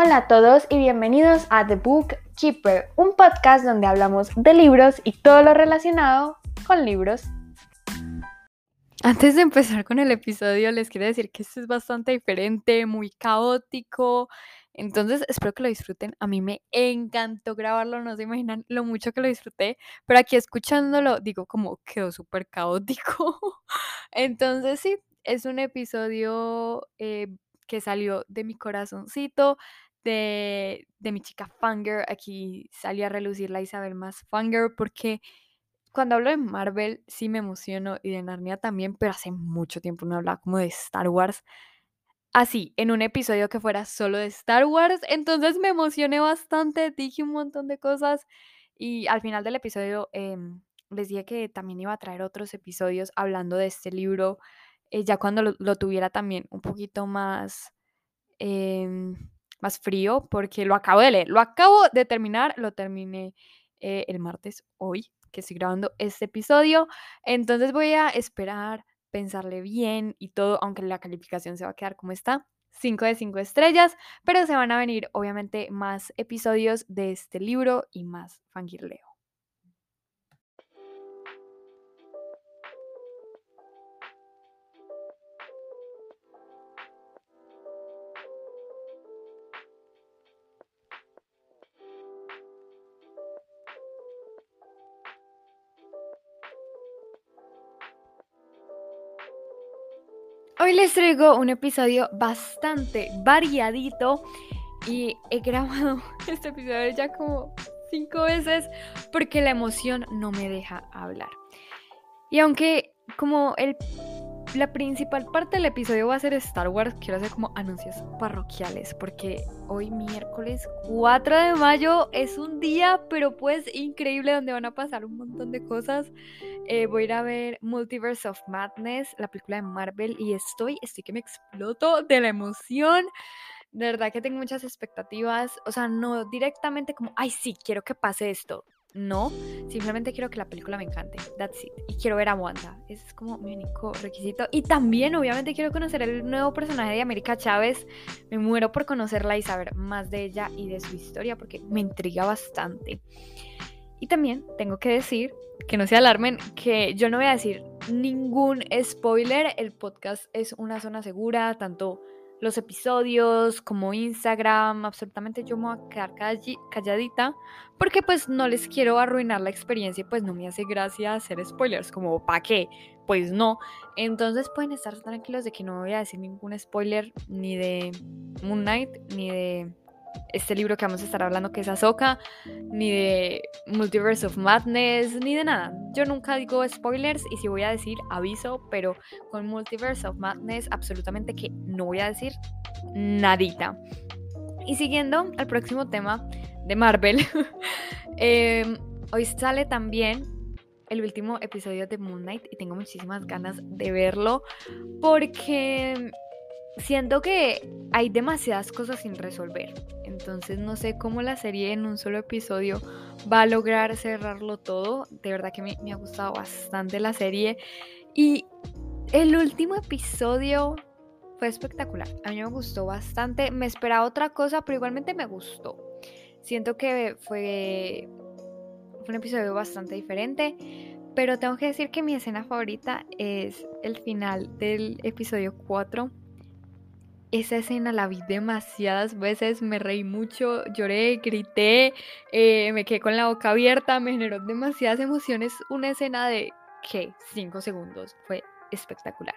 Hola a todos y bienvenidos a The Book Keeper, un podcast donde hablamos de libros y todo lo relacionado con libros. Antes de empezar con el episodio, les quiero decir que esto es bastante diferente, muy caótico. Entonces, espero que lo disfruten. A mí me encantó grabarlo, no se imaginan lo mucho que lo disfruté. Pero aquí escuchándolo, digo, como quedó súper caótico. Entonces, sí, es un episodio eh, que salió de mi corazoncito, de, de mi chica Fanger. Aquí salió a relucir la Isabel más Fanger porque cuando hablo de Marvel sí me emociono y de Narnia también, pero hace mucho tiempo no hablaba como de Star Wars. Así, en un episodio que fuera solo de Star Wars, entonces me emocioné bastante, dije un montón de cosas y al final del episodio em, les dije que también iba a traer otros episodios hablando de este libro, eh, ya cuando lo, tuviera también un poquito más, em, más frío, porque lo acabo de leer, lo acabo de terminar, lo terminé eh, el martes, hoy, que estoy grabando este episodio. Entonces voy a esperar, pensarle bien y todo, aunque la calificación se va a quedar como está. 5 de 5 estrellas, pero se van a venir obviamente más episodios de este libro y más fangirleo. Hoy les traigo un episodio bastante variadito y he grabado este episodio ya como cinco veces porque la emoción no me deja hablar. Y aunque como el, la principal parte del episodio va a ser Star Wars, quiero hacer como anuncios parroquiales porque hoy miércoles 4 de mayo es un día pero pues increíble donde van a pasar un montón de cosas. Eh, voy a ir a ver Multiverse of Madness, la película de Marvel, y estoy, estoy que me exploto de la emoción. De verdad que tengo muchas expectativas. O sea, no directamente como, ay, sí, quiero que pase esto. No, simplemente quiero que la película me encante. That's it. Y quiero ver a Wanda. Ese es como mi único requisito. Y también, obviamente, quiero conocer el nuevo personaje de América Chávez. Me muero por conocerla y saber más de ella y de su historia porque me intriga bastante. Y también tengo que decir, que no se alarmen, que yo no voy a decir ningún spoiler. El podcast es una zona segura, tanto los episodios como Instagram, absolutamente yo me voy a quedar calladita porque pues no les quiero arruinar la experiencia y pues no me hace gracia hacer spoilers, como ¿para qué? Pues no. Entonces pueden estar tranquilos de que no voy a decir ningún spoiler ni de Moon Knight ni de este libro que vamos a estar hablando que es Ahsoka, ni de Multiverse of Madness, ni de nada. Yo nunca digo spoilers y si voy a decir aviso, pero con Multiverse of Madness absolutamente que no voy a decir nadita. Y siguiendo al próximo tema de Marvel, em, hoy sale también el último episodio de Moon Knight y tengo muchísimas ganas de verlo porque siento que hay demasiadas cosas sin resolver. Entonces no sé cómo la serie en un solo episodio va a lograr cerrarlo todo. De verdad que me, ha gustado bastante la serie. Y el último episodio fue espectacular. A mí me gustó bastante. Me esperaba otra cosa, pero igualmente me gustó. Siento que fue, fue un episodio bastante diferente. Pero tengo que decir que mi escena favorita es el final del episodio 4 esa escena la vi demasiadas veces, me reí mucho, lloré, grité, eh, me quedé con la boca abierta, me generó demasiadas emociones. Una escena de, ¿qué? Cinco segundos. Fue espectacular.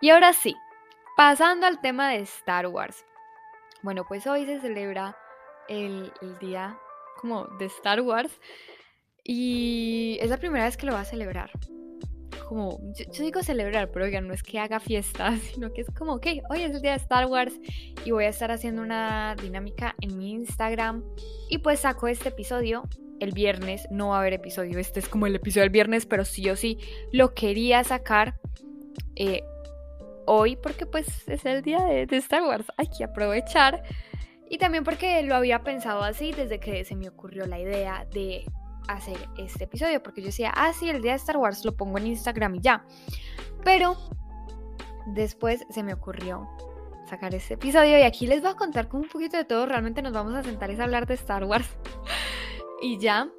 Y ahora sí, pasando al tema de Star Wars. Bueno, pues hoy se celebra el, el día como de Star Wars y es la primera vez que lo va a celebrar como, yo, digo celebrar, pero oigan, no es que haga fiestas, sino que es como, ok, hoy es el día de Star Wars y voy a estar haciendo una dinámica en mi Instagram y pues saco este episodio el viernes, no va a haber episodio, este es como el episodio del viernes, pero sí o sí lo quería sacar eh, hoy porque pues es el día de, de Star Wars, hay que aprovechar. Y también porque lo había pensado así desde que se me ocurrió la idea de hacer este episodio, porque yo decía, ah, sí, el día de Star Wars lo pongo en Instagram y ya. Pero después se me ocurrió sacar este episodio y aquí les voy a contar como un poquito de todo. Realmente nos vamos a sentar y a hablar de Star Wars y ya.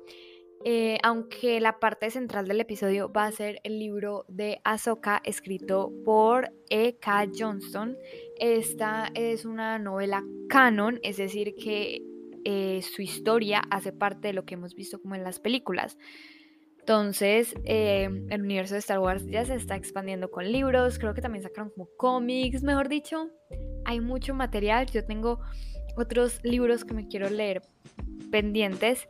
Eh, aunque la parte central del episodio va a ser el libro de Ahsoka escrito por E.K. Johnston. Esta es una novela canon, es decir, que eh, su historia hace parte de lo que hemos visto como en las películas. Entonces, eh, el universo de Star Wars ya se está expandiendo con libros, creo que también sacaron como cómics, mejor dicho, hay mucho material. Yo tengo otros libros que me quiero leer pendientes.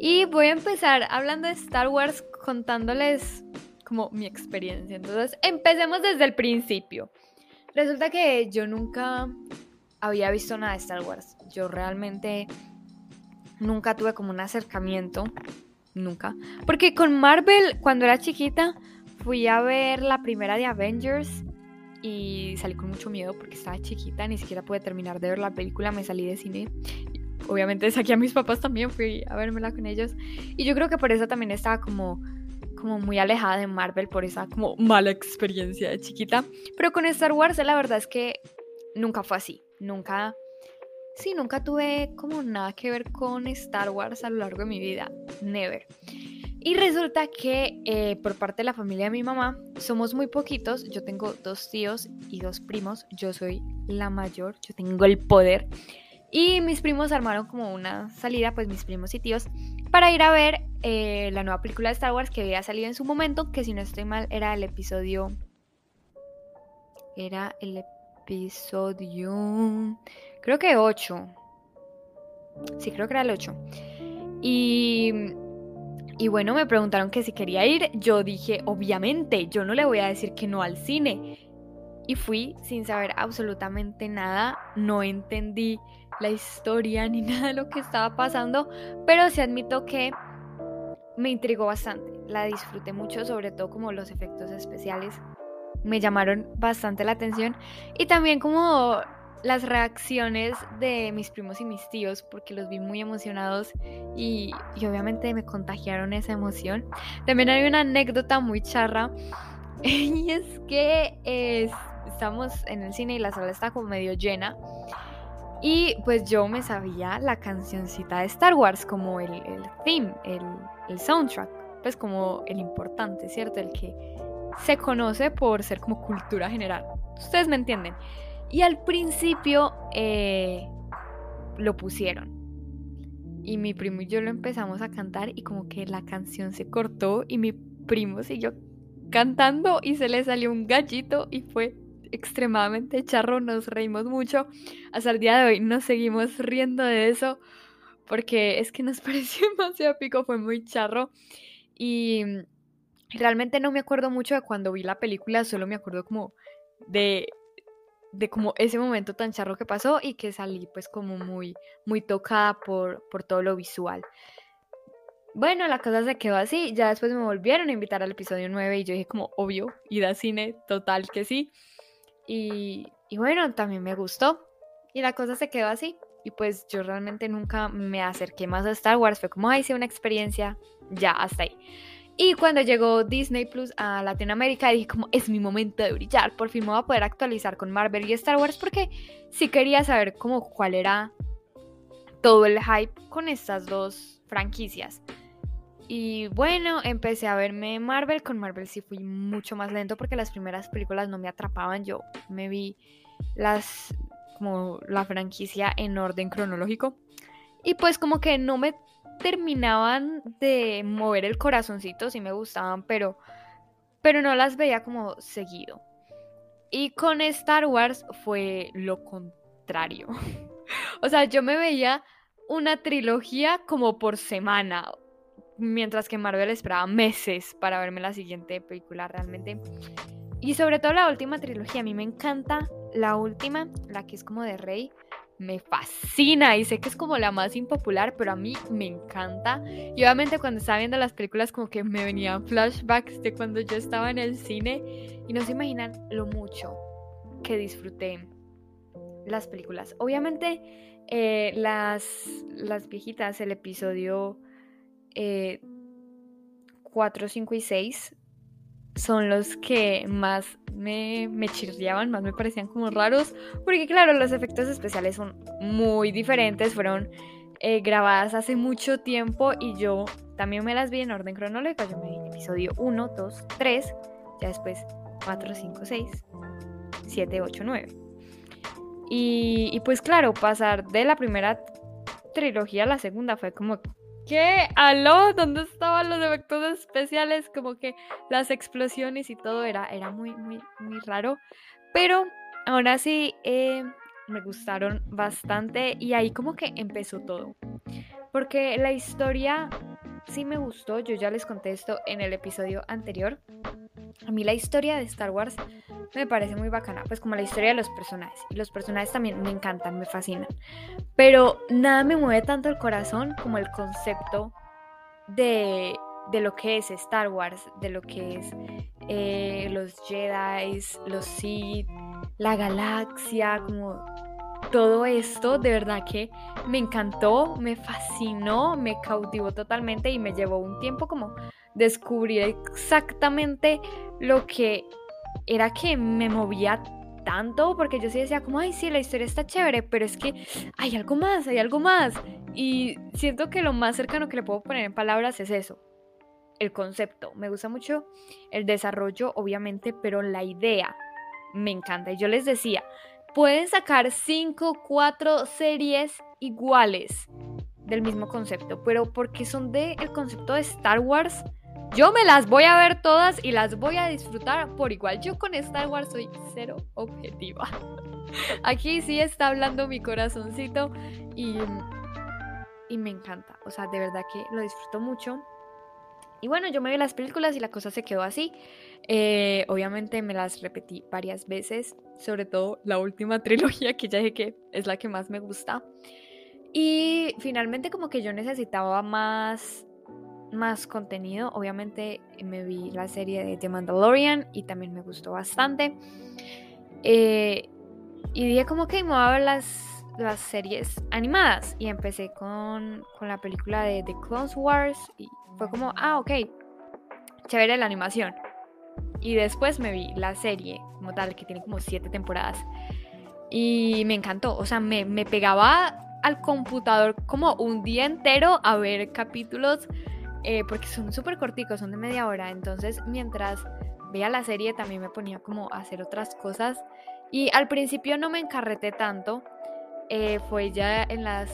Y voy a empezar hablando de Star Wars contándoles como mi experiencia. Entonces, empecemos desde el principio. Resulta que yo nunca había visto nada de Star Wars. Yo realmente nunca tuve como un acercamiento nunca. Porque con Marvel, cuando era chiquita, fui a ver la primera de Avengers y salí con mucho miedo porque estaba chiquita, ni siquiera pude terminar de ver la película, me salí de cine. Obviamente saqué a mis papás también, fui a vérmela con ellos. Y yo creo que por eso también estaba como, como muy alejada de Marvel, por esa como mala experiencia de chiquita. Pero con Star Wars la verdad es que nunca fue así, nunca sí, nunca tuve como nada que ver con Star Wars a lo largo de mi vida. Never. Y resulta que eh, por parte de la familia de mi mamá somos muy poquitos. Yo tengo dos tíos y dos primos. Yo soy la mayor, yo tengo el poder. Y mis primos armaron como una salida, pues mis primos y tíos, para ir a ver eh, la nueva película de Star Wars que había salido en su momento, que si no estoy mal era el episodio... Era el episodio... Creo que 8. Sí, creo que era el 8. Y, y bueno, me preguntaron que si quería ir. Yo dije, obviamente, yo no le voy a decir que no al cine. Y fui sin saber absolutamente nada. No entendí la historia ni nada de lo que estaba pasando. Pero sí admito que me intrigó bastante. La disfruté mucho, sobre todo como los efectos especiales. Me llamaron bastante la atención. Y también como las reacciones de mis primos y mis tíos porque los vi muy emocionados y, obviamente me contagiaron esa emoción. También hay una anécdota muy charra y es que estamos en el cine y la sala está como medio llena y pues yo me sabía la cancioncita de Star Wars como el, el theme, el, el soundtrack, pues como el importante, ¿cierto? El que se conoce por ser como cultura general. Ustedes me entienden. Y al principio eh, lo pusieron. Y mi primo y yo lo empezamos a cantar y como que la canción se cortó y mi primo siguió cantando y se le salió un gallito y fue extremadamente charro, nos reímos mucho. Hasta el día de hoy nos seguimos riendo de eso porque es que nos pareció demasiado épico, fue muy charro. Y realmente no me acuerdo mucho de cuando vi la película, solo me acuerdo como de de como ese momento tan charro que pasó y que salí pues como muy, muy tocada por, por todo lo visual. Bueno, la cosa se quedó así, ya después me volvieron a invitar al episodio 9 y yo dije como obvio, ir al cine, total que sí. Y, y bueno, también me gustó y la cosa se quedó así. Y pues yo realmente nunca me acerqué más a Star Wars, fue como, ay, sí, una experiencia, ya, hasta ahí. Y cuando llegó Disney Plus a Latinoamérica dije como es mi momento de brillar, por fin me voy a poder actualizar con Marvel y Star Wars porque sí quería saber cuál era todo el hype con estas dos franquicias. Y bueno, empecé a verme Marvel, con Marvel sí fui mucho más lento porque las primeras películas no me atrapaban, yo me vi las como la franquicia en orden cronológico. Y pues como que no me terminaban de mover el corazoncito, sí me gustaban, pero, pero no las veía como seguido. Y con Star Wars fue lo contrario. o sea, yo me veía una trilogía como por semana, mientras que Marvel esperaba meses para verme la siguiente película realmente. Y sobre todo la última trilogía, a mí me encanta la última, la que es como de Rey me fascina y sé que es como la más impopular, pero a mí me encanta. Y obviamente cuando estaba viendo las películas como que me venían flashbacks de cuando yo estaba en el cine y no se imaginan lo mucho que disfruté las películas. Obviamente eh, las, las viejitas, el episodio 4, eh, 5 y 6 son los que más me, me chirriaban, más me parecían como raros, porque claro, los efectos especiales son muy diferentes, fueron eh, grabadas hace mucho tiempo y yo también me las vi en orden cronológica, yo me vi episodio 1, 2, 3, ya después 4, 5, 6, 7, 8, 9. Y, y pues claro, pasar de la primera trilogía a la segunda fue como ¿Qué? ¿Aló? ¿Dónde estaban los efectos especiales? Como que las explosiones y todo era, era muy, muy, muy raro. Pero ahora sí eh, me gustaron bastante y ahí como que empezó todo. Porque la historia sí me gustó, yo ya les conté esto en el episodio anterior. A mí la historia de Star Wars me parece muy bacana, pues como la historia de los personajes. Y los personajes también me encantan, me fascinan. Pero nada me mueve tanto el corazón como el concepto de, de lo que es Star Wars, de lo que es eh, los Jedi, los Sith, la galaxia, como todo esto, de verdad que me encantó, me fascinó, me cautivó totalmente y me llevó un tiempo como descubrir exactamente lo que era que me movía tanto porque yo sí decía como, ay, sí, la historia está chévere, pero es que hay algo más, hay algo más. Y siento que lo más cercano que le puedo poner en palabras es eso, el concepto. Me gusta mucho el desarrollo, obviamente, pero la idea me encanta. Y yo les decía, pueden sacar 5, 4 series iguales del mismo concepto, pero porque son del el concepto de Star Wars, yo me las voy a ver todas y las voy a disfrutar por igual. Yo con Star Wars soy cero objetiva. Aquí sí está hablando mi corazoncito y, y me encanta. O sea, de verdad que lo disfruto mucho. Y bueno, yo me vi las películas y la cosa se quedó así. Eh, obviamente me las repetí varias veces, sobre todo la última trilogía que ya dije que es la que más me gusta. Y finalmente como que yo necesitaba más más contenido. Obviamente me vi la serie de The Mandalorian y también me gustó bastante. Eh, y dije como que me voy a ver las, las series animadas. Y empecé con, con la película de The Clone Wars. Y fue como, ah, ok, chévere la animación. Y después me vi la serie como tal, que tiene como siete temporadas. Y me encantó. O sea, me, me pegaba al computador como un día entero a ver capítulos eh, porque son súper corticos, son de media hora. Entonces, mientras veía la serie, también me ponía como a hacer otras cosas. Y al principio no me encarreté tanto. Eh, fue ya en las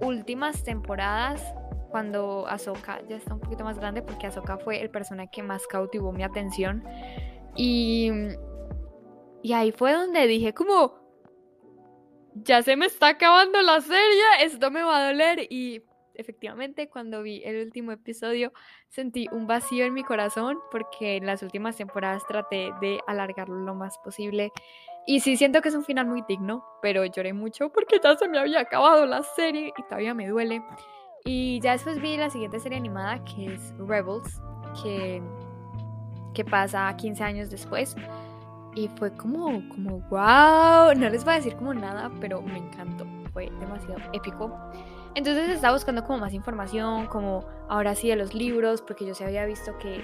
últimas temporadas cuando Ahsoka ya está un poquito más grande porque Ahsoka fue el personaje que más cautivó mi atención y, y ahí fue donde dije como ya se me está acabando la serie, esto me va a doler y efectivamente cuando vi el último episodio sentí un vacío en mi corazón porque en las últimas temporadas traté de alargarlo lo más posible y sí siento que es un final muy digno, pero lloré mucho porque ya se me había acabado la serie y todavía me duele. Y ya después vi la siguiente serie animada que es Rebels, que, que pasa 15 años después. Y fue como, como, wow, no les voy a decir como nada, pero me encantó, fue demasiado épico. Entonces estaba buscando como más información, como ahora sí de los libros, porque yo se había visto que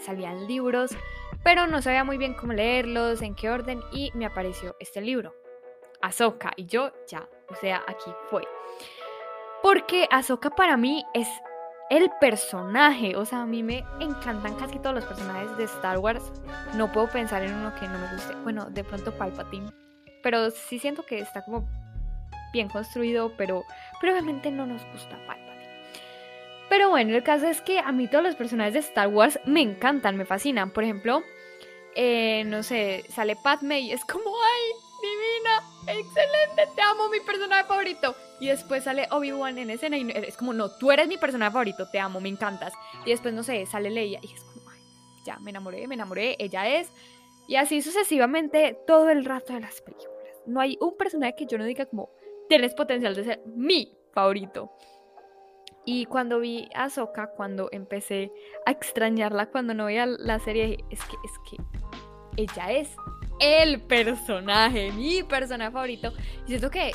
salían libros, pero no sabía muy bien cómo leerlos, en qué orden, y me apareció este libro, Ahsoka, y yo ya, o sea, aquí fue. Porque Ahsoka para mí es el personaje, o sea, a mí me encantan casi todos los personajes de Star Wars, no puedo pensar en uno que no me guste, bueno, de pronto Palpatine, pero sí siento que está como bien construido, pero, probablemente no nos gusta Palpatine. Pero bueno, el caso es que a mí todos los personajes de Star Wars me encantan, me fascinan. Por ejemplo, eh, no sé, sale Padme y es como, ¡ay, divina! ¡Excelente! Te amo, mi personaje favorito. Y después sale Obi-Wan en escena y es como, no, tú eres mi personaje favorito, te amo, me encantas. Y después, no sé, sale Leia y es como, ay, ya, me enamoré, me enamoré, ella es. Y así sucesivamente todo el rato de las películas. No hay un personaje que yo no diga como, tienes potencial de ser mi favorito. Y cuando vi a Soka, cuando empecé a extrañarla, cuando no veía la serie, es que, es que ella es el personaje, mi personaje favorito. Y siento que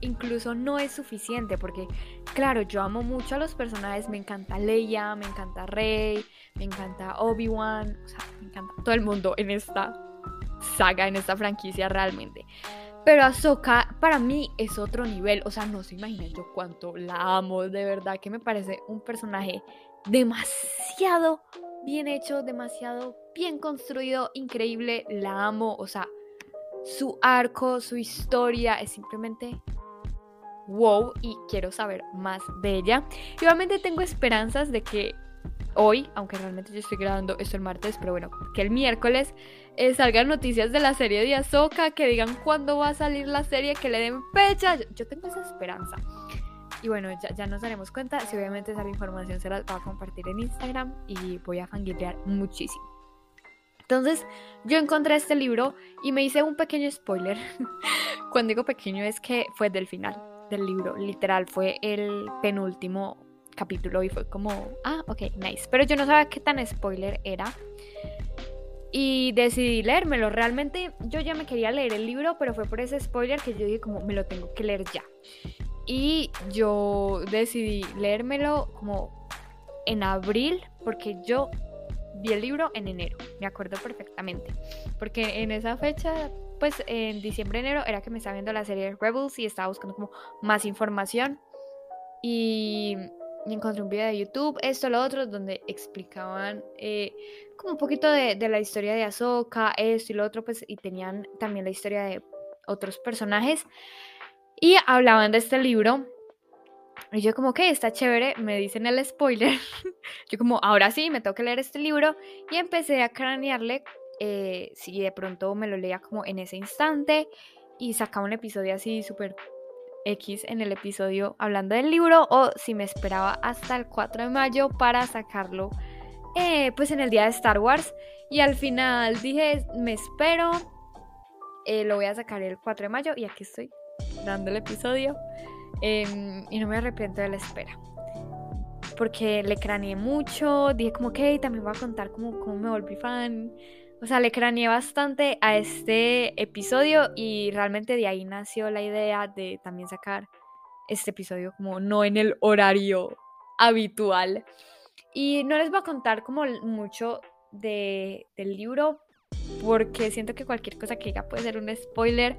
incluso no es suficiente porque, claro, yo amo mucho a los personajes, me encanta Leia, me encanta Rey, me encanta Obi-Wan, o sea, me encanta todo el mundo en esta saga, en esta franquicia realmente. Pero Ahsoka para mí es otro nivel, o sea, no se imaginan yo cuánto la amo, de verdad que me parece un personaje demasiado bien hecho, demasiado bien construido, increíble, la amo, o sea, su arco, su historia es simplemente wow y quiero saber más de ella. Y obviamente tengo esperanzas de que hoy, aunque realmente yo estoy grabando esto el martes, pero bueno, que el miércoles eh, salgan noticias de la serie de Ahsoka, que digan cuándo va a salir la serie, que le den fecha. Yo, tengo esa esperanza. Y bueno, ya, ya, nos daremos cuenta. Si obviamente esa información se la va a compartir en Instagram y voy a fangirlear muchísimo. Entonces, yo encontré este libro y me hice un pequeño spoiler. Cuando digo pequeño es que fue del final del libro, literal, fue el penúltimo capítulo y fue como, ah, ok, nice. Pero yo no sabía qué tan spoiler era. Y decidí leérmelo. Realmente yo ya me quería leer el libro, pero fue por ese spoiler que yo dije como, me lo tengo que leer ya. Y yo decidí leérmelo como en abril, porque yo vi el libro en enero, me acuerdo perfectamente. Porque en esa fecha, pues en diciembre, enero, era que me estaba viendo la serie Rebels y estaba buscando como más información. Y, encontré un video de YouTube, esto, lo otro, donde explicaban eh, como un poquito de, la historia de Ahsoka, esto y lo otro, pues, y tenían también la historia de otros personajes. Y hablaban de este libro y yo como, que está chévere, me dicen el spoiler. yo como, ahora sí, me tengo que leer este libro. Y empecé a cranearle eh, de pronto me lo leía como en ese instante. Y sacaba un episodio así súper X en el episodio hablando del libro. O si me esperaba hasta el 4 de mayo para sacarlo eh, pues en el día de Star Wars. Y al final dije, me espero. Eh, lo voy a sacar el 4 de mayo. Y aquí estoy dando el episodio. Em, y no me arrepiento de la espera. Porque le craneé mucho, dije como que también voy a contar cómo, cómo me volví fan. O sea, le craneé bastante a este episodio y realmente de ahí nació la idea de también sacar este episodio como no en el horario habitual. Y no les voy a contar como mucho de, del libro porque siento que cualquier cosa que diga puede ser un spoiler.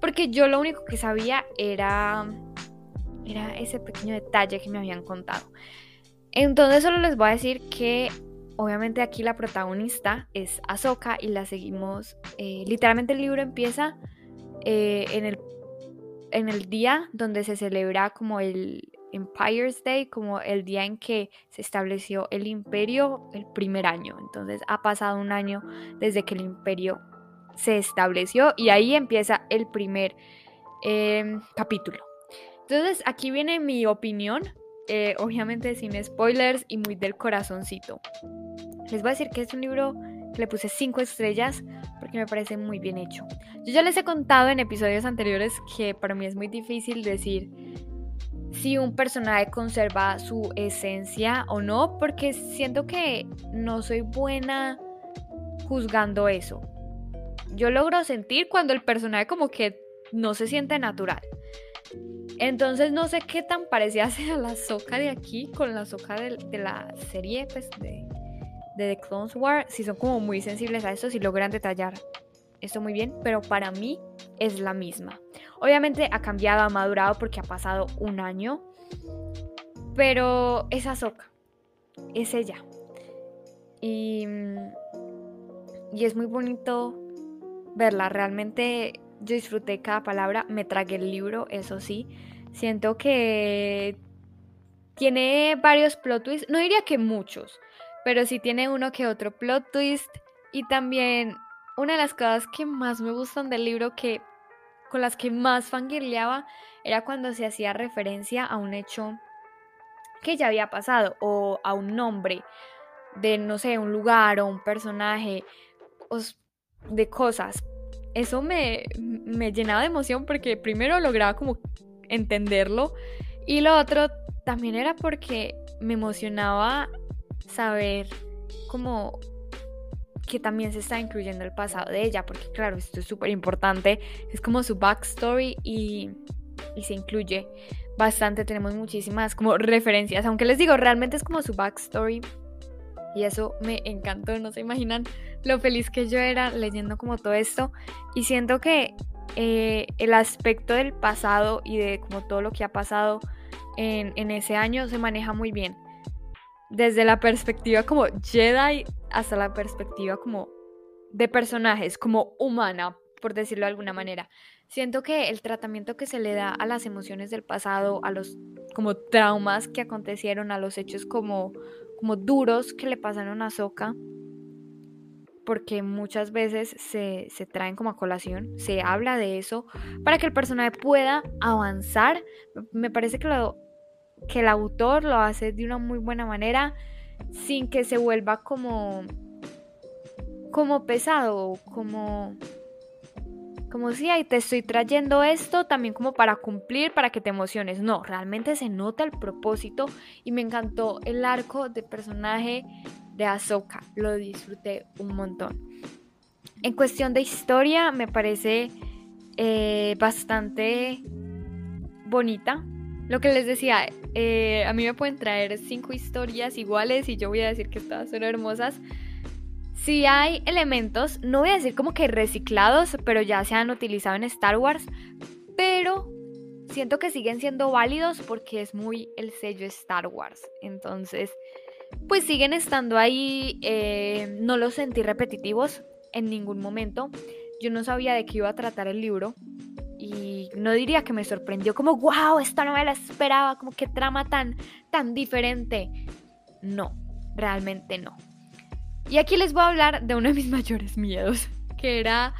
Porque yo lo único que sabía era era ese pequeño detalle que me habían contado. Entonces solo les voy a decir que obviamente aquí la protagonista es Ahsoka y la seguimos. Eh, literalmente el libro empieza eh, en, el, en el día donde se celebra como el Empire's Day, como el día en que se estableció el imperio, el primer año. Entonces ha pasado un año desde que el imperio se estableció y ahí empieza el primer em, capítulo. Entonces aquí viene mi opinión, eh, obviamente sin spoilers y muy del corazoncito. Les voy a decir que es un libro que le puse 5 estrellas porque me parece muy bien hecho. Yo ya les he contado en episodios anteriores que para mí es muy difícil decir si un personaje conserva su esencia o no, porque siento que no soy buena juzgando eso. Yo logro sentir cuando el personaje como que no se siente natural. Entonces no sé qué tan parecida sea la soca de aquí con la soca de, la serie pues, de, de, The Clones War. Si son como muy sensibles a esto, si logran detallar esto muy bien, pero para mí es la misma. Obviamente ha cambiado, ha madurado porque ha pasado un año, pero esa soca es ella. Y, y es muy bonito verla. Realmente yo disfruté cada palabra, me tragué el libro, eso sí. Siento que tiene varios plot twists, no diría que muchos, pero sí tiene uno que otro plot twist. Y también una de las cosas que más me gustan del libro, que con las que más fangirleaba, era cuando se hacía referencia a un hecho que ya había pasado o a un nombre de, no sé, un lugar o un personaje o de cosas. Eso me, me llenaba de emoción porque primero lograba como entenderlo. Y lo otro también era porque me emocionaba saber como que también se está incluyendo el pasado de ella, porque claro, esto es súper importante, es como su backstory y y se incluye bastante, tenemos muchísimas como referencias, aunque les digo, realmente es como su backstory y eso me encantó, no se imaginan lo feliz que yo era leyendo como todo esto y siento que eh, el aspecto del pasado y de como todo lo que ha pasado en, en ese año se maneja muy bien. Desde la perspectiva como Jedi hasta la perspectiva como de personajes, como humana, por decirlo de alguna manera. Siento que el tratamiento que se le da a las emociones del pasado, a los como traumas que acontecieron, a los hechos como, como duros que le pasaron a Soka, porque muchas veces se, se, traen como a colación, se habla de eso para que el personaje pueda avanzar. Me parece que, lo, que el autor lo hace de una muy buena manera sin que se vuelva como como pesado, como como si ahí te estoy trayendo esto también como para cumplir, para que te emociones. No, realmente se nota el propósito y me encantó el arco de personaje de. Lo disfruté un montón. En cuestión de historia, me parece eh, bastante bonita. Lo que les decía, eh, a mí me pueden traer cinco historias iguales y yo voy a decir que todas son hermosas si hay elementos, no voy a decir como que reciclados, pero ya se han utilizado en Star Wars, pero siento que siguen siendo válidos porque es muy el sello Star Wars. Entonces, pues siguen estando ahí, eh, no los sentí repetitivos en ningún momento. Yo no sabía de qué iba a tratar el libro y no diría que me sorprendió como, wow, esta no me la esperaba, como qué trama tan, tan diferente. No, realmente no. Y aquí les voy a hablar de uno de mis mayores miedos, que era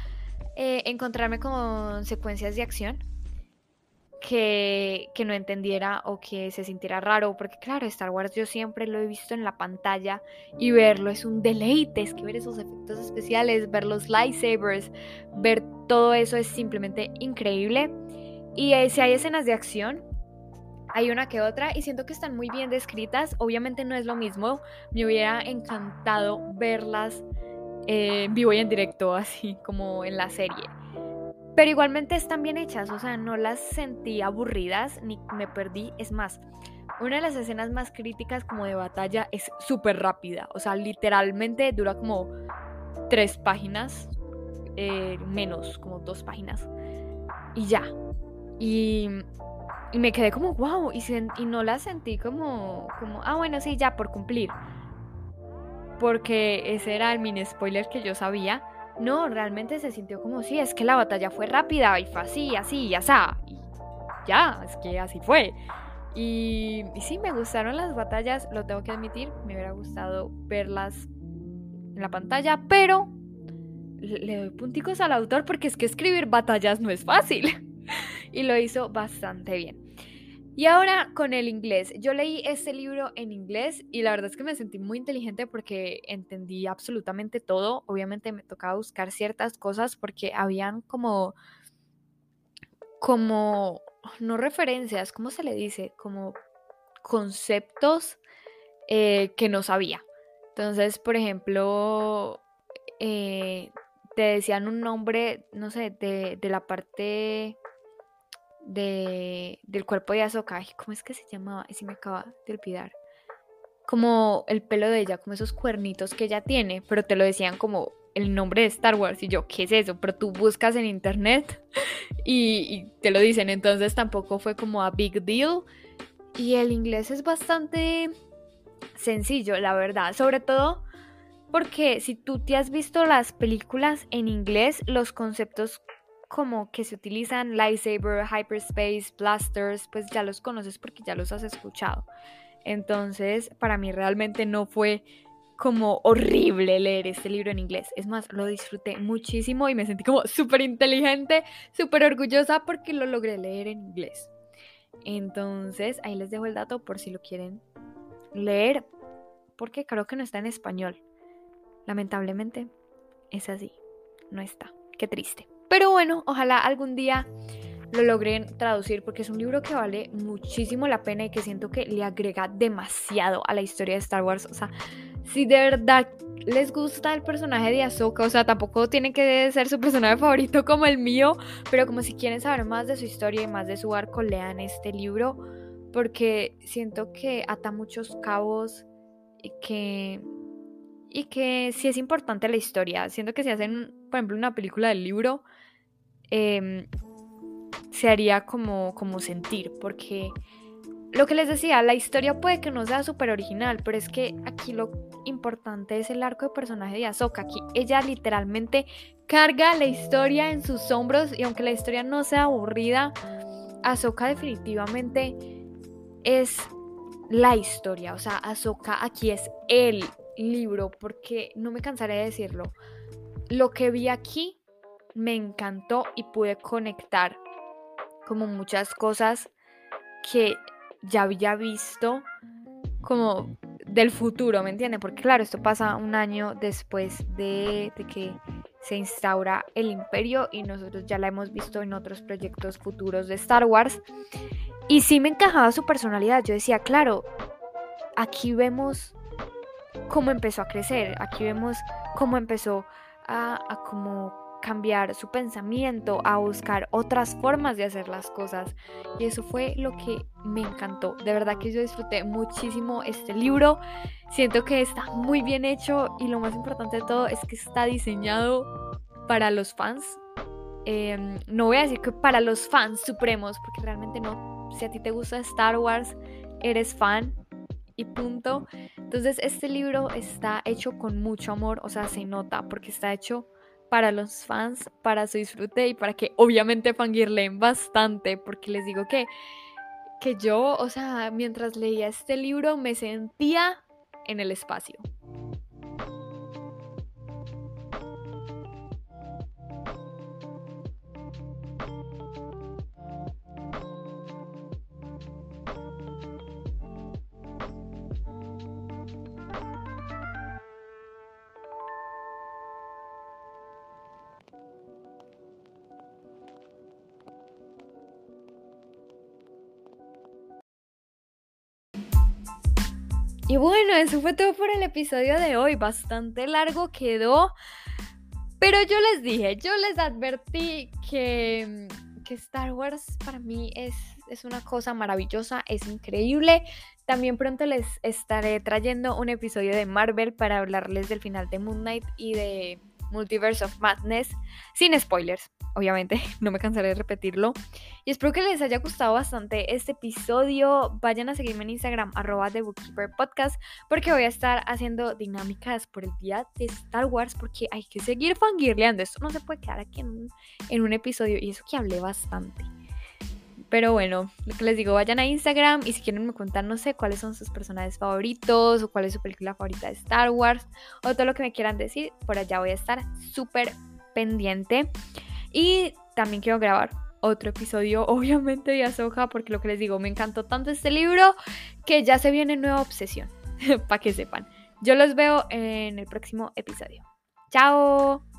eh, encontrarme con secuencias de acción que, no entendiera o que se sintiera raro, porque claro, Star Wars yo siempre lo he visto en la pantalla y verlo es un deleite, es que ver esos efectos especiales, ver los lightsabers, ver todo eso es simplemente increíble. Y eh, si hay escenas de acción, hay una que otra y siento que están muy bien descritas. Obviamente no es lo mismo. Me hubiera encantado verlas eh, vivo y en directo, así como en la serie. Pero igualmente están bien hechas, o sea, no las sentí aburridas ni me perdí. Es más, una de las escenas más críticas como de batalla es súper rápida, o sea, literalmente dura como tres páginas, eh, menos, como dos páginas, y ya. Y y me quedé como, wow, y, no la sentí como, como, ah, bueno, sí, ya, por cumplir. Porque ese era el mini spoiler que yo sabía. No, realmente se sintió como, sí, es que la batalla fue rápida y fue así, así, y así. Y ya, es que así fue. Y, y, sí, me gustaron las batallas, lo tengo que admitir, me hubiera gustado verlas en la pantalla, pero le doy punticos al autor porque es que escribir batallas no es fácil. y lo hizo bastante bien. Y ahora con el inglés. Yo leí este libro en inglés y la verdad es que me sentí muy inteligente porque entendí absolutamente todo. Obviamente me tocaba buscar ciertas cosas porque habían como como no referencias, ¿cómo se le dice? Como conceptos eh, que no sabía. Entonces, por ejemplo, eh, te decían un nombre, no sé, de, de la parte de, del cuerpo de Ahsoka. ¿Cómo es que se llamaba? Y si me acaba de olvidar. Como el pelo de ella, como esos cuernitos que ella tiene, pero te lo decían como el nombre de Star Wars. Y yo, ¿qué es eso? Pero tú buscas en internet y, te lo dicen. Entonces tampoco fue como a big deal. Y el inglés es bastante sencillo, la verdad. Sobre todo porque si tú te has visto las películas en inglés, los conceptos como que se utilizan lightsaber, hyperspace, blasters, pues ya los conoces porque ya los has escuchado. Entonces, para mí realmente no fue como horrible leer este libro en inglés. Es más, lo disfruté muchísimo y me sentí como súper inteligente, súper orgullosa porque lo logré leer en inglés. Entonces, ahí les dejo el dato por si lo quieren leer, porque creo que no está en español. Lamentablemente, es así. No está. Qué triste. Pero bueno, ojalá algún día lo logren traducir porque es un libro que vale muchísimo la pena y que siento que le agrega demasiado a la historia de Star Wars. O sea, si de verdad les gusta el personaje de Ahsoka, o sea, tampoco tiene que ser su personaje favorito como el mío, pero como si quieren saber más de su historia y más de su arco, lean este libro, porque siento que ata muchos cabos y que y que sí es importante la historia. Siento que si hacen, por ejemplo, una película del libro, em, se haría como, como sentir, porque lo que les decía, la historia puede que no sea súper original, pero es que aquí lo importante es el arco de personaje de Ahsoka. Aquí ella literalmente carga la historia en sus hombros y aunque la historia no sea aburrida, Ahsoka definitivamente es la historia. O sea, Ahsoka aquí es el libro porque no me cansaré de decirlo. Lo que vi aquí me encantó y pude conectar como muchas cosas que ya había visto como del futuro, ¿me entienden? Porque claro, esto pasa un año después de, que se instaura el imperio y nosotros ya la hemos visto en otros proyectos futuros de Star Wars. Y sí me encajaba su personalidad. Yo decía, claro, aquí vemos cómo empezó a crecer, aquí vemos cómo empezó a, a como cambiar su pensamiento, a buscar otras formas de hacer las cosas. Y eso fue lo que me encantó. De verdad que yo disfruté muchísimo este libro. Siento que está muy bien hecho y lo más importante de todo es que está diseñado para los fans. Em, no voy a decir que para los fans supremos, porque realmente no. Si a ti te gusta Star Wars, eres fan y punto. Entonces este libro está hecho con mucho amor, o sea, se nota porque está hecho para los fans, para su disfrute y para que obviamente fangirleen bastante, porque les digo que, que yo, o sea, mientras leía este libro me sentía en el espacio. Y bueno, eso fue todo por el episodio de hoy. Bastante largo quedó. Pero yo les dije, yo les advertí que, que Star Wars para mí es, es una cosa maravillosa, es increíble. También pronto les estaré trayendo un episodio de Marvel para hablarles del final de Moon Knight y de Multiverse of Madness, sin spoilers, obviamente, no me cansaré de repetirlo. Y espero que les haya gustado bastante este episodio. Vayan a seguirme en Instagram, arroba The Bookkeeper Podcast, porque voy a estar haciendo dinámicas por el día de Star Wars, porque hay que seguir fangirleando. Esto no se puede quedar aquí en en un episodio, y eso que hablé bastante. Pero bueno, lo que les digo, vayan a Instagram y si quieren me cuentan, no sé, cuáles son sus personajes favoritos o cuál es su película favorita de Star Wars o todo lo que me quieran decir, por allá voy a estar súper pendiente. Y también quiero grabar otro episodio, obviamente, de Azoka, porque lo que les digo, me encantó tanto este libro que ya se viene nueva obsesión, para que sepan. Yo los veo en el próximo episodio. ¡Chao!